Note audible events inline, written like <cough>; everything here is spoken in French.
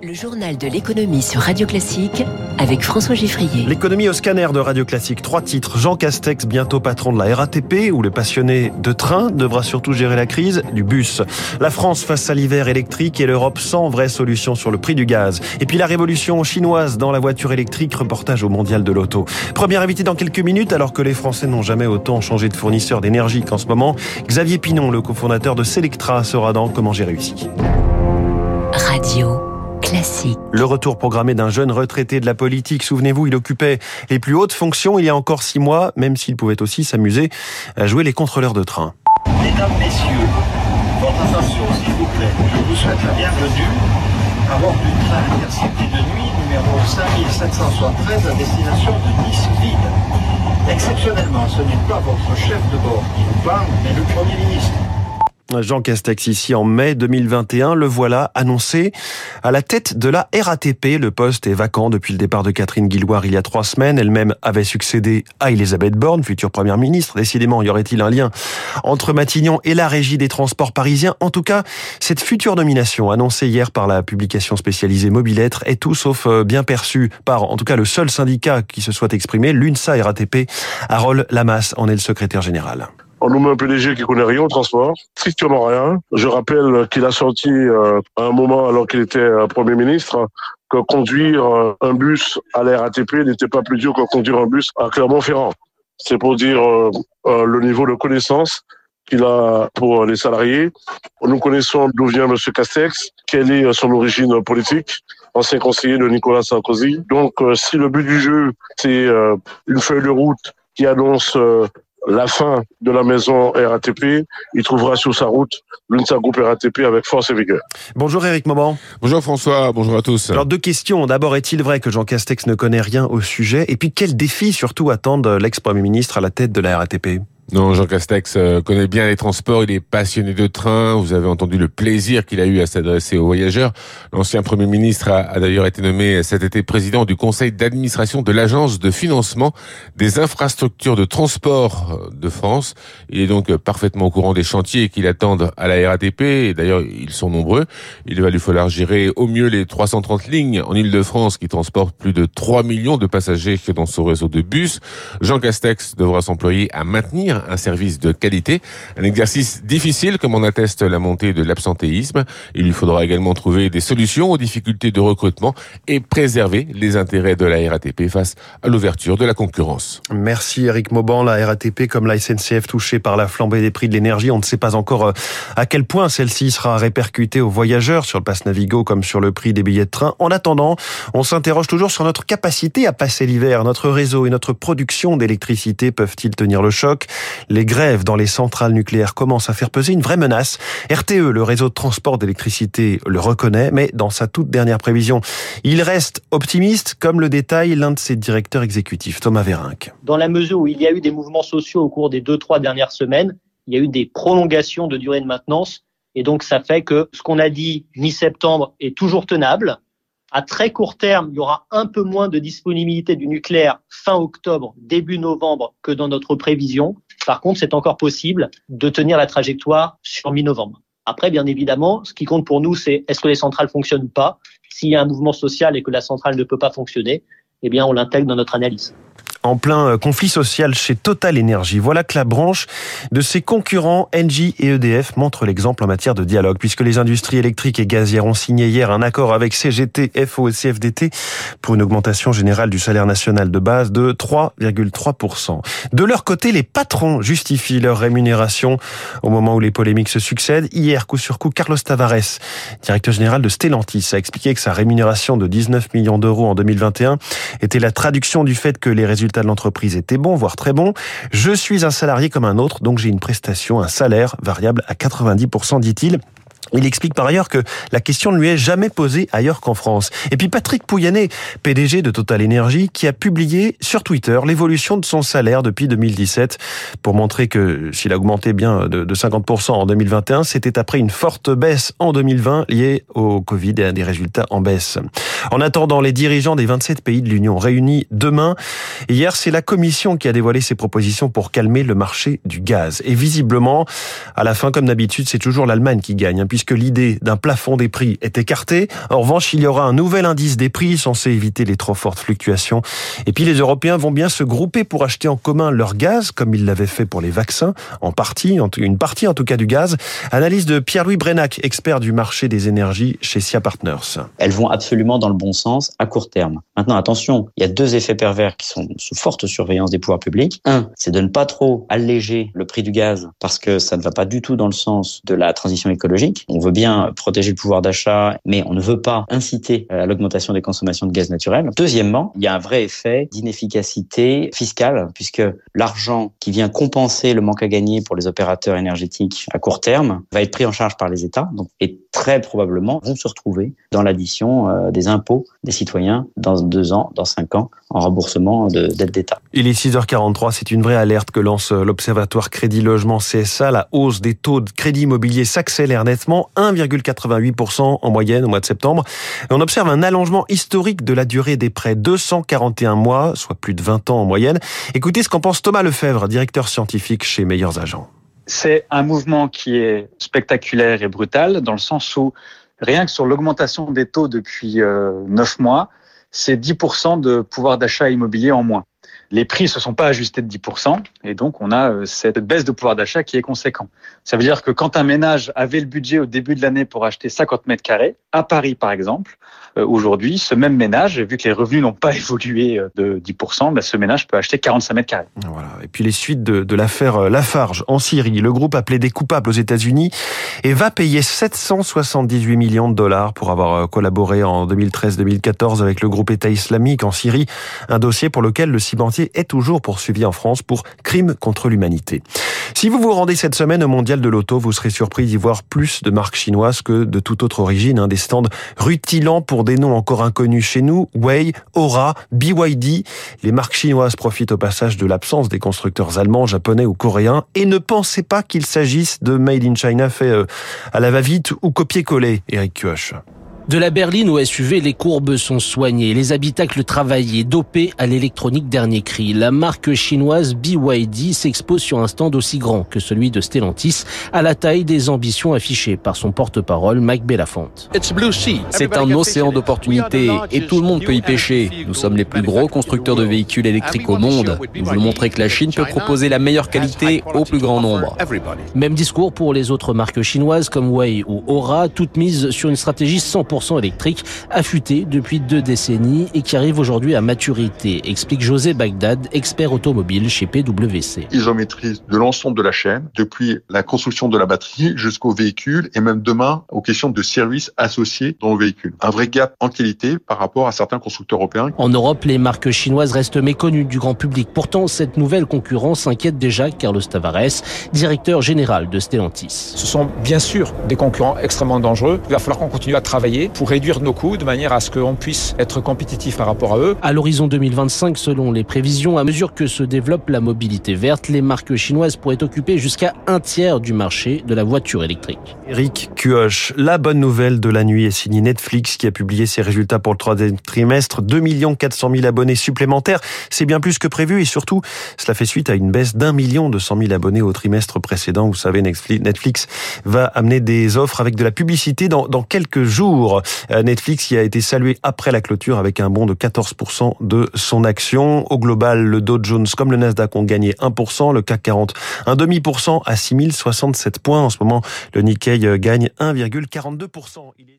Le journal de l'économie sur Radio Classique avec François Giffrier. L'économie au scanner de Radio Classique. Trois titres. Jean Castex, bientôt patron de la RATP, où le passionné de train devra surtout gérer la crise du bus. La France face à l'hiver électrique et l'Europe sans vraie solution sur le prix du gaz. Et puis la révolution chinoise dans la voiture électrique, reportage au mondial de l'auto. Première invité dans quelques minutes, alors que les Français n'ont jamais autant changé de fournisseur d'énergie qu'en ce moment. Xavier Pinon, le cofondateur de Selectra, sera dans Comment j'ai réussi. Radio. Classique. Le retour programmé d'un jeune retraité de la politique. Souvenez-vous, il occupait les plus hautes fonctions il y a encore six mois, même s'il pouvait aussi s'amuser à jouer les contrôleurs de train. Mesdames, Messieurs, votre attention s'il vous plaît. Je vous souhaite la bienvenue à bord du train Intercity de nuit numéro 5773 à destination de Nice-Ville. Exceptionnellement, ce n'est pas votre chef de bord qui vous parle, mais le Premier ministre. Jean Castex ici en mai 2021, le voilà annoncé à la tête de la RATP. Le poste est vacant depuis le départ de Catherine Guilloire il y a trois semaines. Elle-même avait succédé à Elisabeth Borne, future première ministre. Décidément, y aurait-il un lien entre Matignon et la régie des transports parisiens? En tout cas, cette future nomination annoncée hier par la publication spécialisée Mobilettre est tout sauf euh, bien perçue par, en tout cas, le seul syndicat qui se soit exprimé, l'UNSA RATP. Harold Lamas en est le secrétaire général. On nous met un PDG qui connaît rien au transport, strictement rien. Je rappelle qu'il a sorti euh, à un moment, alors qu'il était euh, Premier ministre, que conduire euh, un bus à la RATP n'était pas plus dur que conduire un bus à Clermont-Ferrand. C'est pour dire le niveau de connaissance qu'il a pour les salariés. Nous connaissons d'où vient M. Castex, quelle est son origine politique, ancien conseiller de Nicolas Sarkozy. Donc, si le but du jeu, c'est une feuille de route qui annonce la fin de la maison RATP, il trouvera sur sa route l'UNSA Groupe RATP avec force et vigueur. Bonjour Eric Moment. Bonjour François, bonjour à tous. Alors deux questions. D'abord, est-il vrai que Jean Castex ne connaît rien au sujet? Et puis, quels défis surtout attendent l'ex-premier ministre à la tête de la RATP non, Jean Castex euh, connaît bien les transports, il est passionné de train, vous avez entendu le plaisir qu'il a eu à s'adresser aux voyageurs. L'ancien Premier ministre a, d'ailleurs été nommé cet été président du conseil d'administration de l'Agence de financement des infrastructures de transport de France. Il est donc parfaitement au courant des chantiers qu'il attendent à la RATP, et d'ailleurs ils sont nombreux. Il va lui falloir gérer au mieux les 330 lignes en Ile-de-France qui transportent plus de 3 millions de passagers dans son réseau de bus. Jean Castex devra s'employer à maintenir un service de qualité. Un exercice difficile comme en atteste la montée de l'absentéisme. Il lui faudra également trouver des solutions aux difficultés de recrutement et préserver les intérêts de la RATP face à l'ouverture de la concurrence. Merci Eric Mauban. La RATP comme la SNCF touchée par la flambée des prix de l'énergie. On ne sait pas encore euh, à quel point celle-ci sera répercutée aux voyageurs sur le pass Navigo comme sur le prix des billets de train. En attendant, on s'interroge toujours sur notre capacité à passer l'hiver. Notre réseau et notre production d'électricité peuvent-ils tenir le choc? Les grèves dans les centrales nucléaires commencent à faire peser une vraie menace. RTE, le réseau de transport d'électricité, le reconnaît, mais dans sa toute dernière prévision, il reste optimiste, comme le détaille l'un de ses directeurs exécutifs, Thomas Vérinck. Dans la mesure où il y a eu des mouvements sociaux au cours des deux, trois dernières semaines, il y a eu des prolongations de durée de maintenance. Et donc, ça fait que ce qu'on a dit mi-septembre est toujours tenable. À très court terme, il y aura un peu moins de disponibilité du nucléaire fin octobre, début novembre que dans notre prévision. Par contre, c'est encore possible de tenir la trajectoire sur mi-novembre. Après, bien évidemment, ce qui compte pour nous, c'est est-ce que les centrales fonctionnent pas. S'il y a un mouvement social et que la centrale ne peut pas fonctionner, eh bien, on l'intègre dans notre analyse en plein euh, conflit social chez Total Energy. Voilà que la branche de ses concurrents Engie et EDF montre l'exemple en matière de dialogue, puisque les industries électriques et gazières ont signé hier un accord avec CGT, FO et CFDT pour une augmentation générale du salaire national de base de 3,3%. De leur côté, les patrons justifient leur rémunération au moment où les polémiques se succèdent. Hier, coup sur coup, Carlos Tavares, directeur général de Stellantis, a expliqué que sa rémunération de 19 millions d'euros en 2021 était la traduction du fait que les résultats de l'entreprise était bon, voire très bon. Je suis un salarié comme un autre, donc j'ai une prestation, un salaire variable à 90%, dit-il. Il explique par ailleurs que la question ne lui est jamais posée ailleurs qu'en France. Et puis Patrick Pouyanné, PDG de Total Energy, qui a publié sur Twitter l'évolution de son salaire depuis 2017 pour montrer que s'il a augmenté bien de 50% en 2021, c'était après une forte baisse en 2020 liée au Covid et à des résultats en baisse. En attendant, les dirigeants des 27 pays de l'Union réunis demain, hier c'est la Commission qui a dévoilé ses propositions pour calmer le marché du gaz. Et visiblement, à la fin, comme d'habitude, c'est toujours l'Allemagne qui gagne, hein, puisque l'idée d'un plafond des prix est écartée. En revanche, il y aura un nouvel indice des prix censé éviter les trop fortes fluctuations. Et puis les Européens vont bien se grouper pour acheter en commun leur gaz, comme ils l'avaient fait pour les vaccins, en partie, une partie en tout cas du gaz. Analyse de Pierre-Louis Brenac, expert du marché des énergies chez SIA Partners. Elles vont absolument dans le bon sens à court terme. Maintenant, attention, il y a deux effets pervers qui sont sous forte surveillance des pouvoirs publics. Un, c'est de ne pas trop alléger le prix du gaz parce que ça ne va pas du tout dans le sens de la transition écologique. On veut bien protéger le pouvoir d'achat, mais on ne veut pas inciter à l'augmentation des consommations de gaz naturel. Deuxièmement, il y a un vrai effet d'inefficacité fiscale puisque l'argent qui vient compenser le manque à gagner pour les opérateurs énergétiques à court terme va être pris en charge par les États et très probablement vont se retrouver dans l'addition euh, des impôts des citoyens dans deux ans, dans cinq ans, en remboursement d'aide d'État. Il est 6h43, c'est une vraie alerte que lance l'Observatoire Crédit Logement CSA. La hausse des taux de crédit immobilier s'accélère nettement, 1,88% en moyenne au mois de septembre. on observe un allongement historique de la durée des prêts, 241 mois, soit plus de 20 ans en moyenne. Écoutez ce qu'en pense Thomas Lefebvre, directeur scientifique chez Meilleurs Agents. C'est un mouvement qui est spectaculaire et brutal dans le sens où rien que sur l'augmentation des taux depuis euh, neuf mois, c'est 10% de pouvoir d'achat immobilier en moins les prix ne se sont pas ajustés de 10%, et donc on a euh, cette baisse de pouvoir d'achat qui est conséquent. Ça veut dire que quand un ménage avait le budget au début de l'année pour acheter 50 mètres carrés, à Paris par exemple, euh, aujourd'hui, ce même ménage, vu que les revenus n'ont pas <laughs> évolué euh, de 10%, bah, ce ménage peut acheter 45 mètres carrés. Voilà. Et puis les suites de, l'affaire Lafarge en Syrie, le groupe appelé des coupables aux États-Unis et va payer 778 millions de dollars pour avoir collaboré en 2013-2014 avec le groupe État islamique en Syrie, un dossier pour lequel le est toujours poursuivi en France pour crime contre l'humanité. Si vous vous rendez cette semaine au Mondial de l'Auto, vous serez surpris d'y voir plus de marques chinoises que de toute autre origine. Hein. Des stands rutilants pour des noms encore inconnus chez nous, Wei, Aura, BYD. Les marques chinoises profitent au passage de l'absence des constructeurs allemands, japonais ou coréens et ne pensez pas qu'il s'agisse de Made in China fait euh, à la va-vite ou copier-coller, Eric Kioch. De la berline au SUV, les courbes sont soignées, les habitacles travaillés, dopés à l'électronique dernier cri. La marque chinoise BYD s'expose sur un stand aussi grand que celui de Stellantis, à la taille des ambitions affichées par son porte-parole Mike Belafonte. C'est un océan d'opportunités et tout le monde peut y pêcher. Nous sommes les plus gros constructeurs de véhicules électriques au monde. Nous voulons montrer que la Chine peut proposer la meilleure qualité au plus grand nombre. Même discours pour les autres marques chinoises comme Wei ou Aura, toutes mises sur une stratégie 100% électrique, affûté depuis deux décennies et qui arrive aujourd'hui à maturité, explique José Bagdad, expert automobile chez PwC. Ils ont maîtrise de l'ensemble de la chaîne, depuis la construction de la batterie jusqu'au véhicule et même demain aux questions de services associés dans le véhicule. Un vrai gap en qualité par rapport à certains constructeurs européens. En Europe, les marques chinoises restent méconnues du grand public. Pourtant, cette nouvelle concurrence inquiète déjà Carlos Tavares, directeur général de Stellantis. Ce sont bien sûr des concurrents extrêmement dangereux. Il va falloir qu'on continue à travailler pour réduire nos coûts de manière à ce qu'on puisse être compétitif par rapport à eux. À l'horizon 2025, selon les prévisions, à mesure que se développe la mobilité verte, les marques chinoises pourraient occuper jusqu'à un tiers du marché de la voiture électrique. Eric Cuoche, la bonne nouvelle de la nuit est signée Netflix qui a publié ses résultats pour le troisième trimestre. 2 400 000 abonnés supplémentaires. C'est bien plus que prévu et surtout, cela fait suite à une baisse d'un million de 100 000 abonnés au trimestre précédent. Vous savez, Netflix va amener des offres avec de la publicité dans, dans quelques jours. Euh, Netflix qui a été salué après la clôture avec un bond de 14% de son action. Au global, le Dow Jones comme le Nasdaq ont gagné 1%, le CAC 40 un demi pour cent à 6067 points. En ce moment, le Nikkei gagne 1,42%.